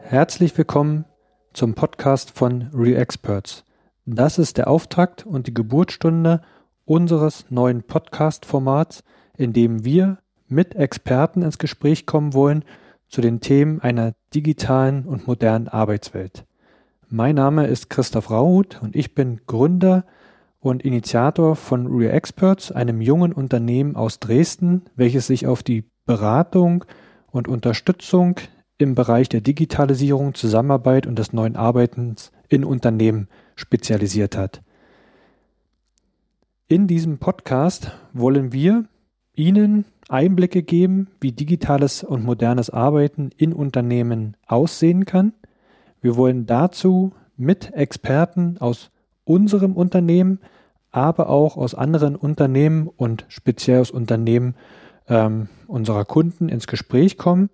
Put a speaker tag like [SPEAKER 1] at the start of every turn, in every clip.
[SPEAKER 1] Herzlich willkommen zum Podcast von ReExperts. Das ist der Auftakt und die Geburtsstunde unseres neuen Podcast-Formats, in dem wir mit Experten ins Gespräch kommen wollen zu den Themen einer digitalen und modernen Arbeitswelt. Mein Name ist Christoph Rauhut und ich bin Gründer und Initiator von ReExperts, einem jungen Unternehmen aus Dresden, welches sich auf die Beratung und Unterstützung im Bereich der Digitalisierung, Zusammenarbeit und des neuen Arbeitens in Unternehmen spezialisiert hat. In diesem Podcast wollen wir Ihnen Einblicke geben, wie digitales und modernes Arbeiten in Unternehmen aussehen kann. Wir wollen dazu mit Experten aus unserem Unternehmen, aber auch aus anderen Unternehmen und speziell aus Unternehmen ähm, unserer Kunden ins Gespräch kommen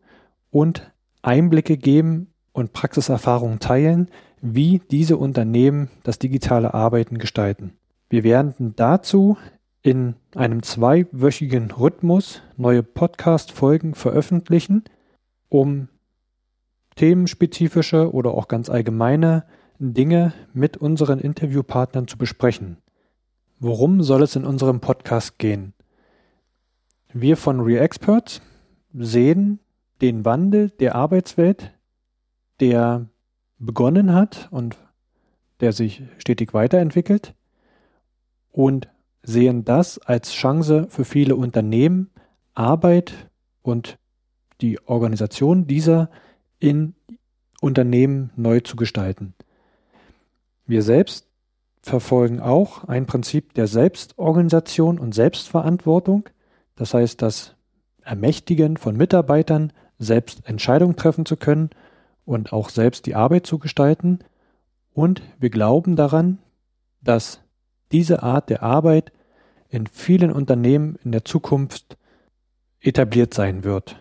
[SPEAKER 1] und Einblicke geben und Praxiserfahrungen teilen, wie diese Unternehmen das digitale Arbeiten gestalten. Wir werden dazu in einem zweiwöchigen Rhythmus neue Podcast-Folgen veröffentlichen, um themenspezifische oder auch ganz allgemeine Dinge mit unseren Interviewpartnern zu besprechen. Worum soll es in unserem Podcast gehen? Wir von ReExperts sehen den Wandel der Arbeitswelt, der begonnen hat und der sich stetig weiterentwickelt und sehen das als Chance für viele Unternehmen, Arbeit und die Organisation dieser in Unternehmen neu zu gestalten. Wir selbst verfolgen auch ein Prinzip der Selbstorganisation und Selbstverantwortung, das heißt das Ermächtigen von Mitarbeitern, selbst Entscheidungen treffen zu können und auch selbst die Arbeit zu gestalten. Und wir glauben daran, dass diese Art der Arbeit in vielen Unternehmen in der Zukunft etabliert sein wird.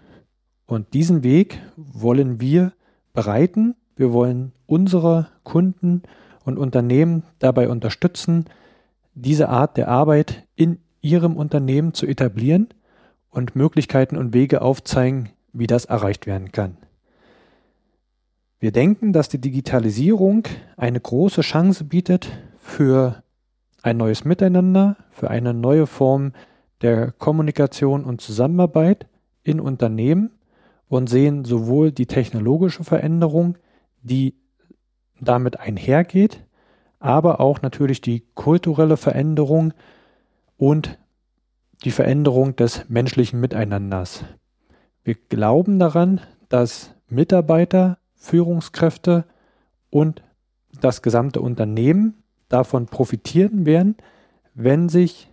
[SPEAKER 1] Und diesen Weg wollen wir bereiten. Wir wollen unsere Kunden und Unternehmen dabei unterstützen, diese Art der Arbeit in ihrem Unternehmen zu etablieren und Möglichkeiten und Wege aufzeigen, wie das erreicht werden kann. Wir denken, dass die Digitalisierung eine große Chance bietet für ein neues Miteinander, für eine neue Form der Kommunikation und Zusammenarbeit in Unternehmen und sehen sowohl die technologische Veränderung, die damit einhergeht, aber auch natürlich die kulturelle Veränderung und die Veränderung des menschlichen Miteinanders. Wir glauben daran, dass Mitarbeiter, Führungskräfte und das gesamte Unternehmen davon profitieren werden, wenn sich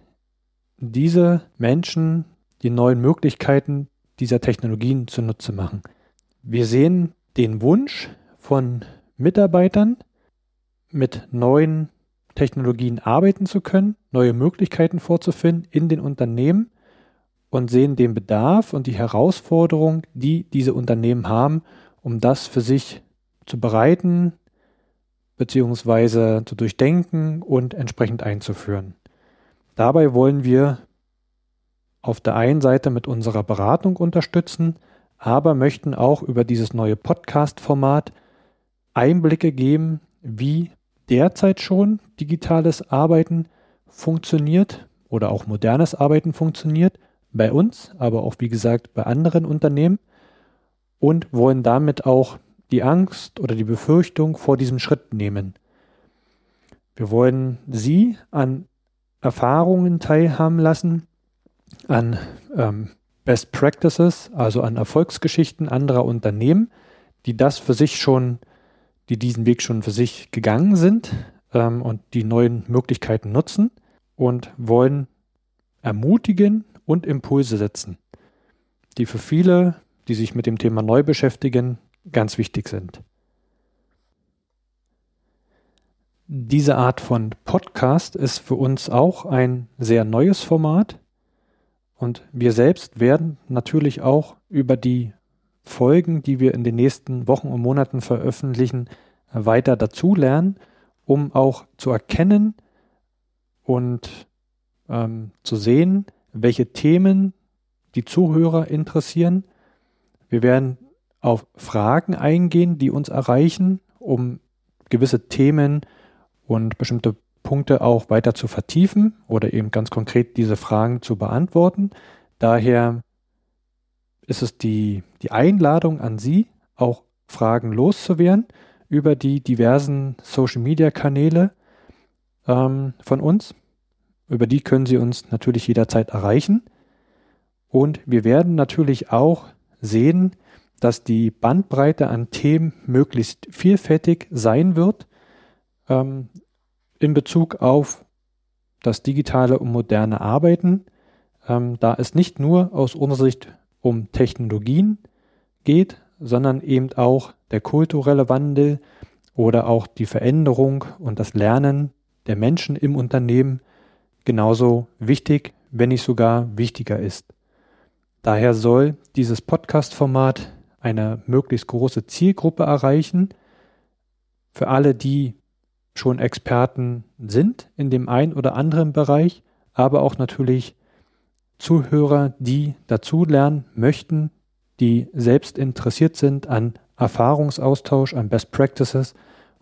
[SPEAKER 1] diese Menschen die neuen Möglichkeiten dieser Technologien zunutze machen. Wir sehen den Wunsch von Mitarbeitern, mit neuen Technologien arbeiten zu können, neue Möglichkeiten vorzufinden in den Unternehmen und sehen den Bedarf und die Herausforderung, die diese Unternehmen haben, um das für sich zu bereiten, beziehungsweise zu durchdenken und entsprechend einzuführen. Dabei wollen wir auf der einen Seite mit unserer Beratung unterstützen, aber möchten auch über dieses neue Podcast-Format Einblicke geben, wie derzeit schon digitales Arbeiten funktioniert oder auch modernes Arbeiten funktioniert, bei uns, aber auch wie gesagt bei anderen Unternehmen und wollen damit auch die Angst oder die Befürchtung vor diesem Schritt nehmen. Wir wollen Sie an Erfahrungen teilhaben lassen, an ähm, Best Practices, also an Erfolgsgeschichten anderer Unternehmen, die das für sich schon, die diesen Weg schon für sich gegangen sind ähm, und die neuen Möglichkeiten nutzen und wollen ermutigen und Impulse setzen, die für viele, die sich mit dem Thema neu beschäftigen, ganz wichtig sind. Diese Art von Podcast ist für uns auch ein sehr neues Format und wir selbst werden natürlich auch über die Folgen, die wir in den nächsten Wochen und Monaten veröffentlichen, weiter dazulernen, um auch zu erkennen und ähm, zu sehen, welche Themen die Zuhörer interessieren. Wir werden auf Fragen eingehen, die uns erreichen, um gewisse Themen und bestimmte Punkte auch weiter zu vertiefen oder eben ganz konkret diese Fragen zu beantworten. Daher ist es die, die Einladung an Sie, auch Fragen loszuwerden über die diversen Social-Media-Kanäle ähm, von uns. Über die können Sie uns natürlich jederzeit erreichen. Und wir werden natürlich auch sehen, dass die Bandbreite an Themen möglichst vielfältig sein wird ähm, in Bezug auf das digitale und moderne Arbeiten, ähm, da es nicht nur aus unserer Sicht um Technologien geht, sondern eben auch der kulturelle Wandel oder auch die Veränderung und das Lernen der Menschen im Unternehmen genauso wichtig, wenn nicht sogar wichtiger ist. Daher soll dieses Podcast-Format eine möglichst große Zielgruppe erreichen. Für alle, die schon Experten sind in dem einen oder anderen Bereich, aber auch natürlich Zuhörer, die dazulernen möchten, die selbst interessiert sind an Erfahrungsaustausch, an Best Practices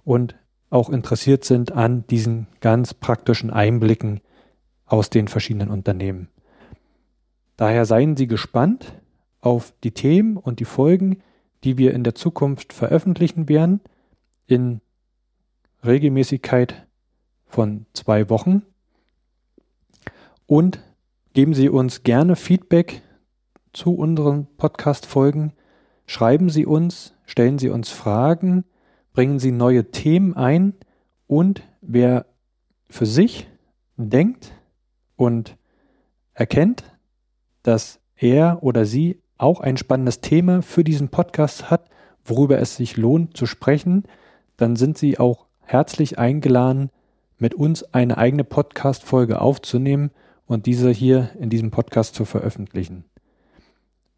[SPEAKER 1] und auch interessiert sind an diesen ganz praktischen Einblicken aus den verschiedenen Unternehmen. Daher seien Sie gespannt auf die Themen und die Folgen, die wir in der Zukunft veröffentlichen werden, in Regelmäßigkeit von zwei Wochen. Und geben Sie uns gerne Feedback zu unseren Podcast-Folgen. Schreiben Sie uns, stellen Sie uns Fragen, bringen Sie neue Themen ein und wer für sich denkt und erkennt, dass er oder sie auch ein spannendes Thema für diesen Podcast hat, worüber es sich lohnt zu sprechen, dann sind Sie auch herzlich eingeladen, mit uns eine eigene Podcast-Folge aufzunehmen und diese hier in diesem Podcast zu veröffentlichen.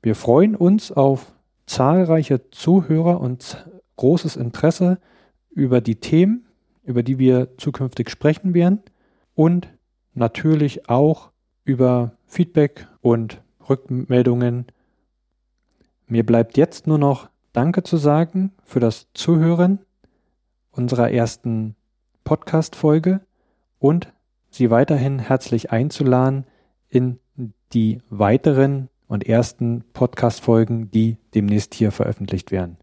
[SPEAKER 1] Wir freuen uns auf zahlreiche Zuhörer und großes Interesse über die Themen, über die wir zukünftig sprechen werden und natürlich auch über Feedback und Rückmeldungen. Mir bleibt jetzt nur noch Danke zu sagen für das Zuhören unserer ersten Podcast-Folge und Sie weiterhin herzlich einzuladen in die weiteren und ersten Podcast-Folgen, die demnächst hier veröffentlicht werden.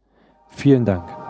[SPEAKER 1] Vielen Dank.